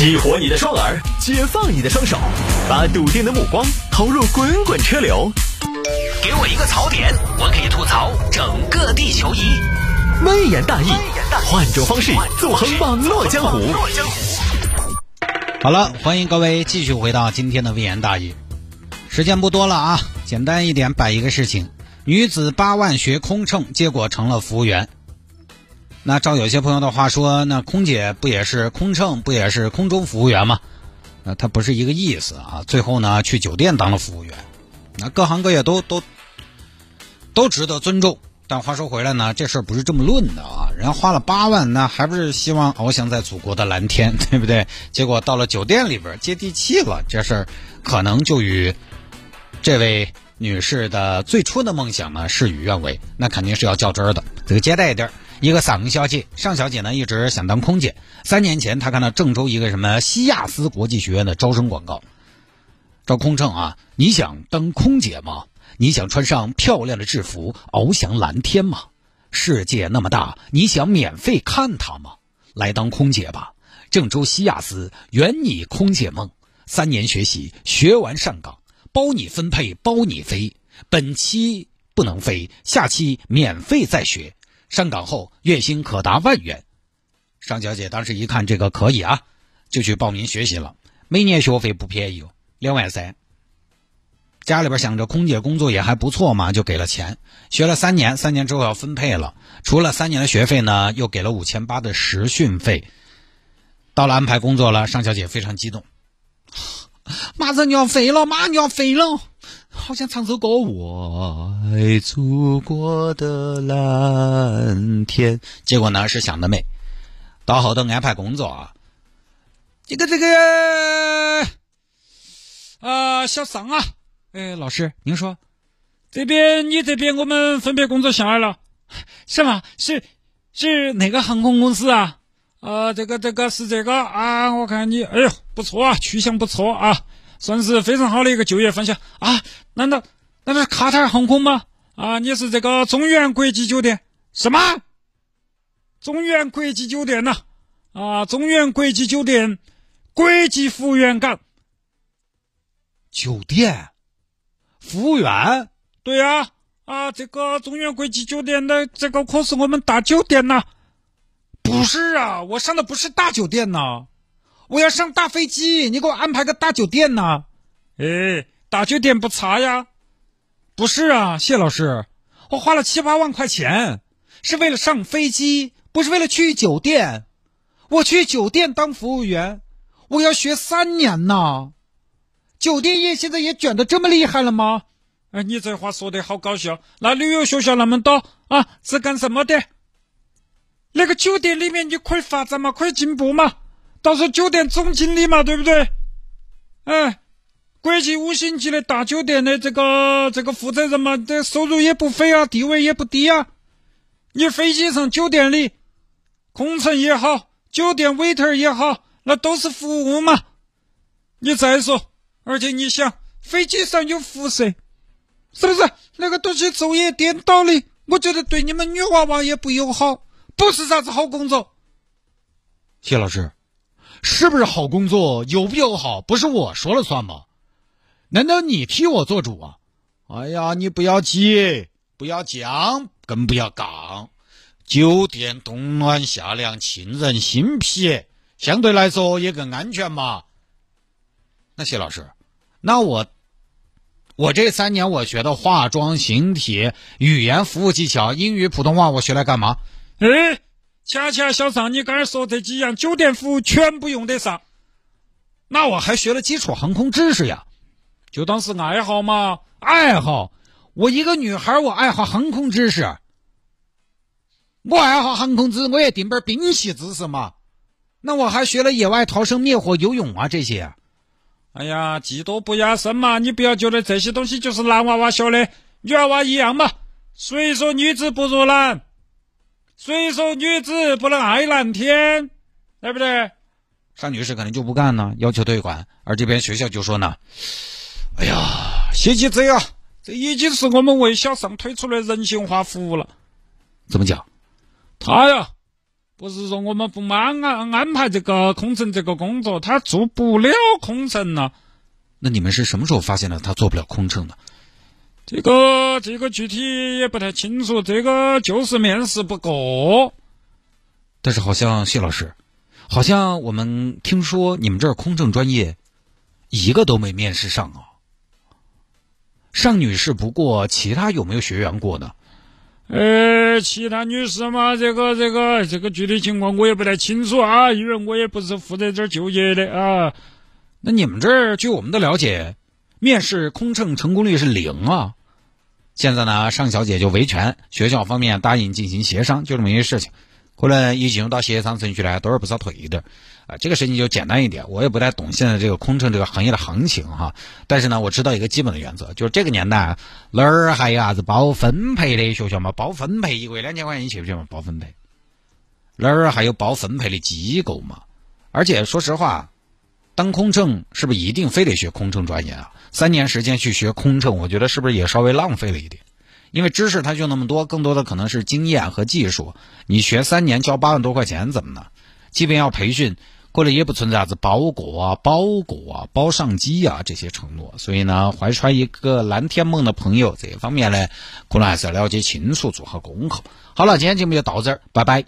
激活你的双耳，解放你的双手，把笃定的目光投入滚滚车流。给我一个槽点，我可以吐槽整个地球仪。微言大义，换种方式纵横网络江湖。好了，欢迎各位继续回到今天的微言大义。时间不多了啊，简单一点摆一个事情：女子八万学空乘，结果成了服务员。那照有些朋友的话说，那空姐不也是空乘，不也是空中服务员吗？那他不是一个意思啊。最后呢，去酒店当了服务员。那各行各业都都都值得尊重。但话说回来呢，这事儿不是这么论的啊。人家花了八万，那还不是希望翱翔在祖国的蓝天，对不对？结果到了酒店里边接地气了，这事儿可能就与这位女士的最初的梦想呢事与愿违。那肯定是要较真儿的。这个简单一点儿。一个散文小姐，尚小姐呢一直想当空姐。三年前，她看到郑州一个什么西亚斯国际学院的招生广告，招空乘啊！你想当空姐吗？你想穿上漂亮的制服翱翔蓝天吗？世界那么大，你想免费看它吗？来当空姐吧！郑州西亚斯圆你空姐梦，三年学习，学完上岗，包你分配，包你飞。本期不能飞，下期免费再学。上岗后月薪可达万元，尚小姐当时一看这个可以啊，就去报名学习了。每年学费不便宜哦，两万三。家里边想着空姐工作也还不错嘛，就给了钱。学了三年，三年之后要分配了，除了三年的学费呢，又给了五千八的实训费。到了安排工作了，尚小姐非常激动，马上就要飞了，马上就要飞了。好想唱首歌，我爱祖国的蓝天。结果呢是想得美，到后头安排工作啊，这个这个啊，小尚啊，哎，老师您说，这边你这边我们分别工作下来了，是吗？是是哪个航空公司啊？啊，这个这个是这个啊，我看你，哎呦，不错啊，去向不错啊。算是非常好的一个就业方向啊！难道难道是卡塔尔航空吗？啊，你是这个中原国际酒店？什么？中原国际酒店呐？啊，中原国际酒店国际服务员岗。酒店服务员？对呀，啊，这个中原国际酒店的这个可是我们大酒店呐。不是啊，我上的不是大酒店呐。我要上大飞机，你给我安排个大酒店呐？哎，大酒店不差呀。不是啊，谢老师，我花了七八万块钱，是为了上飞机，不是为了去酒店。我去酒店当服务员，我要学三年呐。酒店业现在也卷的这么厉害了吗？哎，你这话说的好搞笑。那旅游学校那么多啊，是干什么的？那个酒店里面你可以发展嘛，可以进步嘛。到时候酒店总经理嘛，对不对？哎，国际五星级的大酒店的这个这个负责人嘛，这收入也不菲啊，地位也不低啊。你飞机上、酒店里，空乘也好，酒店 waiter 也好，那都是服务嘛。你再说，而且你想，飞机上有辐射，是不是？那个东西昼夜颠倒的，我觉得对你们女娃娃也不友好，不是啥子好工作。谢老师。是不是好工作，有不有好，不是我说了算吗？难道你替我做主啊？哎呀，你不要急，不要犟，更不要杠。酒店冬暖夏凉，沁人心脾，相对来说也更安全嘛。那谢老师，那我我这三年我学的化妆、形体、语言、服务技巧、英语、普通话，我学来干嘛？哎。恰恰小尚，你刚才说这几样酒店服务全部用得上，那我还学了基础航空知识呀，就当是爱好嘛，爱好。我一个女孩，我爱好航空知识，我爱好航空知识，我也订本冰系知识嘛。那我还学了野外逃生、灭火、游泳啊这些。哎呀，技多不压身嘛，你不要觉得这些东西就是男娃娃学的，女娃娃一样嘛。所以说，女子不如男。所以说，女子不能爱蓝天，对不对？尚女士可能就不干呢，要求退款。而这边学校就说呢：“哎呀，谢谢这样，这已经是我们为小尚推出的人性化服务了。怎么讲？他呀，不是说我们不满安安排这个空乘这个工作，他做不了空乘了。那你们是什么时候发现了他做不了空乘的？这个这个具体也不太清楚，这个就是面试不过。但是好像谢老师，好像我们听说你们这儿空乘专业一个都没面试上啊。尚女士不过，其他有没有学员过呢？呃，其他女士嘛，这个这个这个具体情况我也不太清楚啊，因为我也不是负责这儿就业的啊。那你们这儿，据我们的了解，面试空乘成功率是零啊。现在呢，尚小姐就维权，学校方面答应进行协商，就这么一个事情。可能一进入到协商程序来，都是不少退的。啊，这个事情就简单一点，我也不太懂现在这个空乘这个行业的行情哈。但是呢，我知道一个基本的原则，就是这个年代哪儿还有啥子包分配的学校嘛？包分配一个月两千块钱，你去不去嘛？包分配哪儿还有包分配的机构嘛？而且说实话。当空乘是不是一定非得学空乘专业啊？三年时间去学空乘，我觉得是不是也稍微浪费了一点？因为知识它就那么多，更多的可能是经验和技术。你学三年交八万多块钱怎么呢？即便要培训，过来也不存在啥子包裹啊、包裹啊、包上机啊这些承诺。所以呢，怀揣一个蓝天梦的朋友，这方面呢，可能还是要了解清楚，做好功课。好了，今天节目就到这儿，拜拜。